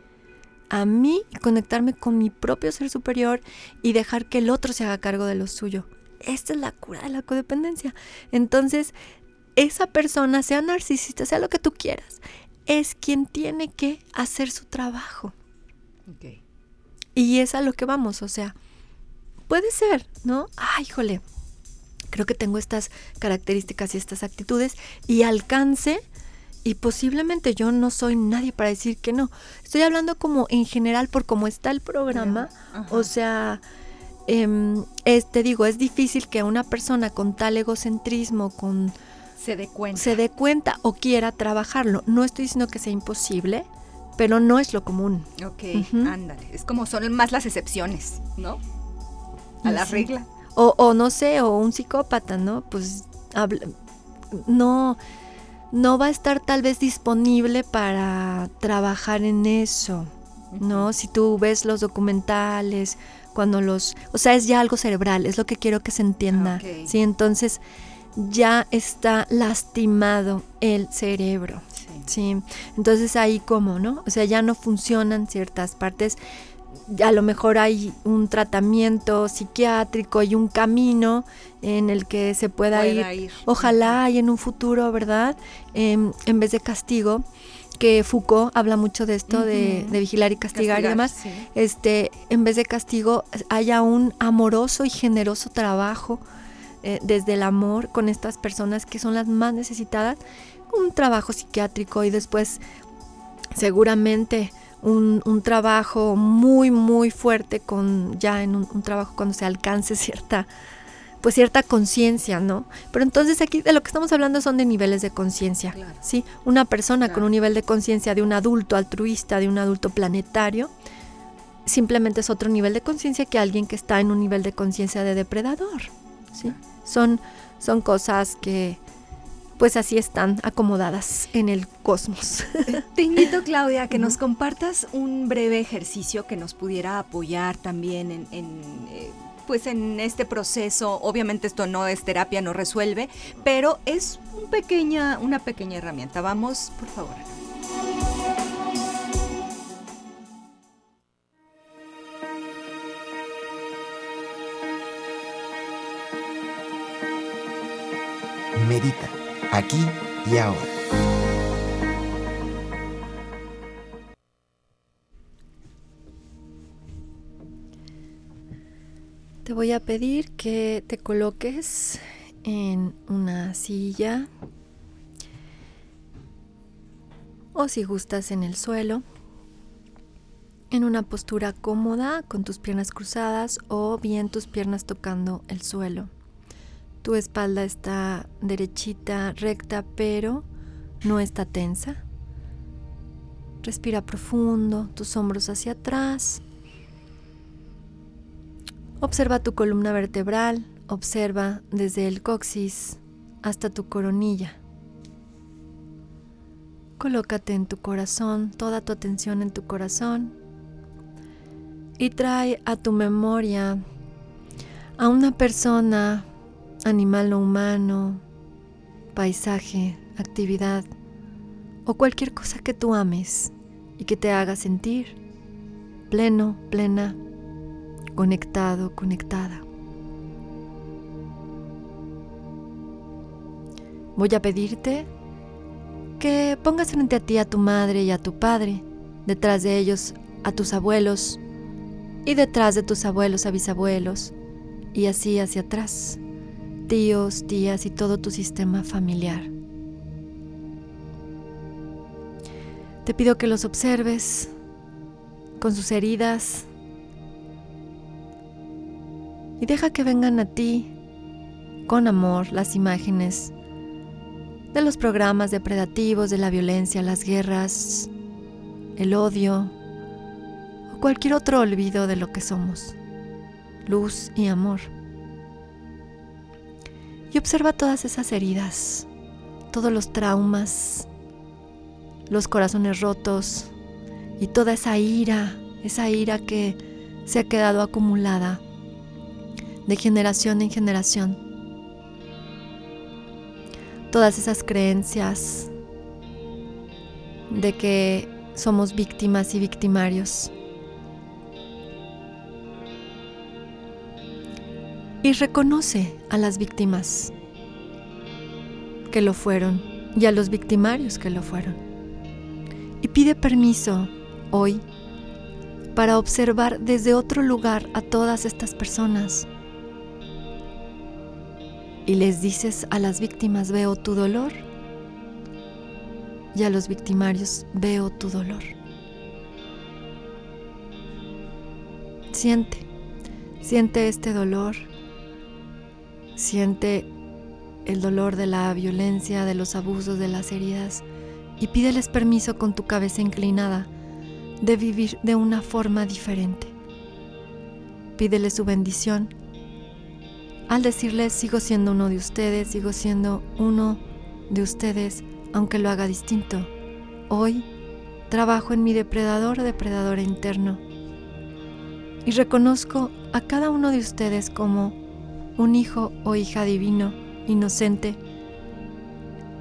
a mí y conectarme con mi propio ser superior y dejar que el otro se haga cargo de lo suyo. Esta es la cura de la codependencia. Entonces, esa persona, sea narcisista, sea lo que tú quieras, es quien tiene que hacer su trabajo. Y es a lo que vamos, o sea, puede ser, ¿no? Ay, híjole, creo que tengo estas características y estas actitudes y alcance y posiblemente yo no soy nadie para decir que no. Estoy hablando como en general por cómo está el programa, o sea, eh, te digo, es difícil que una persona con tal egocentrismo, con... Se dé cuenta. Se dé cuenta o quiera trabajarlo. No estoy diciendo que sea imposible, pero no es lo común. Ok, ándale. Es como son más las excepciones, ¿no? A la regla. O, no sé, o un psicópata, ¿no? Pues no, no va a estar tal vez disponible para trabajar en eso, ¿no? Si tú ves los documentales, cuando los, o sea, es ya algo cerebral, es lo que quiero que se entienda, ¿sí? Entonces ya está lastimado el cerebro, ¿sí? Entonces ahí como, ¿no? O sea, ya no funcionan ciertas partes a lo mejor hay un tratamiento psiquiátrico y un camino en el que se pueda ir, ojalá y en un futuro, ¿verdad? Em, en vez de castigo, que Foucault habla mucho de esto, de, vigilar y castigar, y demás, este, en vez de castigo haya un amoroso y generoso trabajo eh, desde el amor con estas personas que son las más necesitadas, un trabajo psiquiátrico y después seguramente un, trabajo muy, muy fuerte con ya en un, trabajo cuando se alcance cierta, pues cierta conciencia, ¿no? Pero entonces aquí de lo que estamos hablando son de niveles de conciencia, ¿sí? Una persona con un nivel de conciencia de un adulto altruista, de un adulto planetario, simplemente es otro nivel de conciencia que alguien que está en un nivel de conciencia de depredador, ¿sí? Son, son cosas que, pues así están acomodadas en el cosmos. Te invito, Claudia, que nos compartas un breve ejercicio que nos pudiera apoyar también en, eh, pues en este proceso. Obviamente esto no es terapia, no resuelve, pero es un pequeña, una pequeña herramienta. Vamos, por favor. Medita aquí y ahora. Te voy a pedir que te coloques en una silla o si gustas en el suelo, en una postura cómoda con tus piernas cruzadas o bien tus piernas tocando el suelo. Tu espalda está derechita, recta, pero no está tensa. Respira profundo, tus hombros hacia atrás. Observa tu columna vertebral, observa desde el coxis hasta tu coronilla. Colócate en tu corazón, toda tu atención en tu corazón y trae a tu memoria a una persona, animal no humano, paisaje, actividad o cualquier cosa que tú ames y que te haga sentir pleno, plena, conectado, conectada. Voy a pedirte que pongas frente a ti a tu madre y a tu padre, detrás de ellos a tus abuelos y detrás de tus abuelos a bisabuelos y así hacia atrás, tíos, tías y todo tu sistema familiar. Te pido que los observes con sus heridas y deja que vengan a ti con amor las imágenes de los programas depredativos, de la violencia, las guerras, el odio o cualquier otro olvido de lo que somos, luz y amor. Y observa todas esas heridas, todos los traumas, los corazones rotos y toda esa ira, esa ira que se ha quedado acumulada de generación en generación todas esas creencias de que somos víctimas y victimarios. Y reconoce a las víctimas que lo fueron y a los victimarios que lo fueron. Y pide permiso hoy para observar desde otro lugar a todas estas personas y les dices a las víctimas veo tu dolor y a los victimarios veo tu dolor. Siente, siente este dolor, siente el dolor de la violencia, de los abusos, de las heridas y pídeles permiso con tu cabeza inclinada de vivir de una forma diferente. Pídele su bendición al decirles sigo siendo uno de ustedes, sigo siendo uno de ustedes, aunque lo haga distinto. Hoy trabajo en mi depredador, depredador interno. Y reconozco a cada uno de ustedes como un hijo o hija divino, inocente,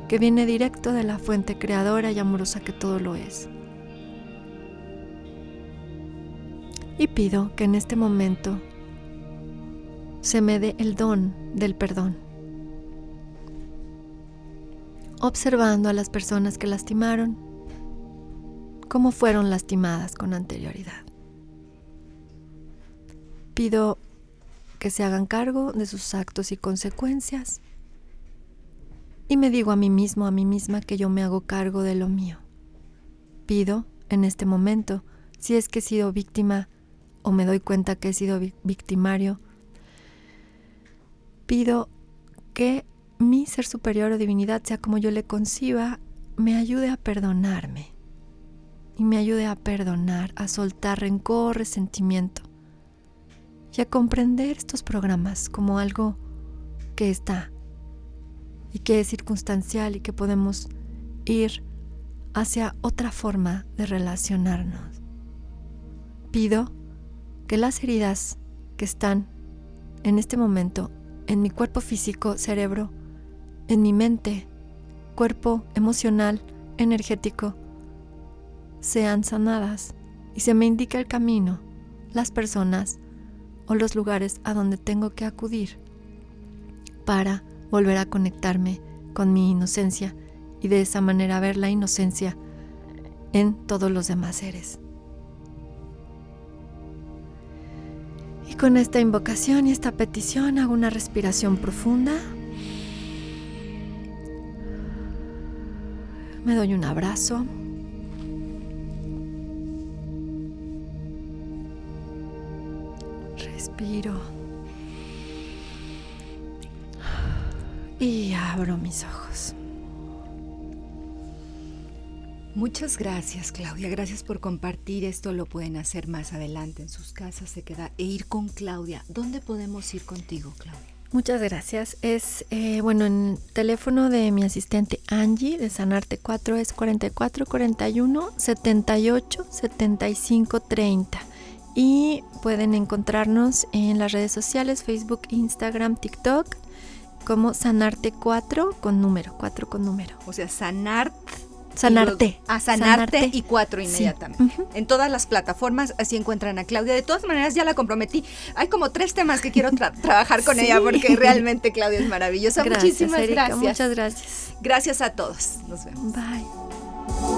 que viene directo de la fuente creadora y amorosa que todo lo es. Y pido que en este momento se me dé el don del perdón. Observando a las personas que lastimaron, cómo fueron lastimadas con anterioridad. Pido que se hagan cargo de sus actos y consecuencias. Y me digo a mí mismo, a mí misma, que yo me hago cargo de lo mío. Pido en este momento, si es que he sido víctima o me doy cuenta que he sido victimario, pido que mi ser superior o divinidad, sea como yo le conciba, me ayude a perdonarme. Y me ayude a perdonar, a soltar rencor, resentimiento y a comprender estos programas como algo que está y que es circunstancial y que podemos ir hacia otra forma de relacionarnos. Pido que las heridas que están en este momento en mi cuerpo físico, cerebro, en mi mente, cuerpo emocional, energético, sean sanadas y se me indica el camino, las personas o los lugares a donde tengo que acudir para volver a conectarme con mi inocencia y de esa manera ver la inocencia en todos los demás seres. con esta invocación y esta petición hago una respiración profunda. Me doy un abrazo. Respiro. Y abro mis ojos. Muchas gracias, Claudia. Gracias por compartir. Esto lo pueden hacer más adelante en sus casas, se queda e ir con Claudia. ¿Dónde podemos ir contigo, Claudia? Muchas gracias. Es, eh, bueno, en teléfono de mi asistente Angie de Sanarte 4 es 44 41 78 75 30. Y pueden encontrarnos en las redes sociales, Facebook, Instagram, TikTok, como Sanarte 4 con número, 4 con número. O sea, Sanarte Sanarte. A sanarte, y cuatro inmediatamente. En todas las plataformas así encuentran a Claudia. De todas maneras, ya la comprometí. Hay como tres temas que quiero trabajar con ella porque realmente Claudia es maravillosa. Muchísimas gracias. Muchas gracias. Gracias a todos. Nos vemos. Bye.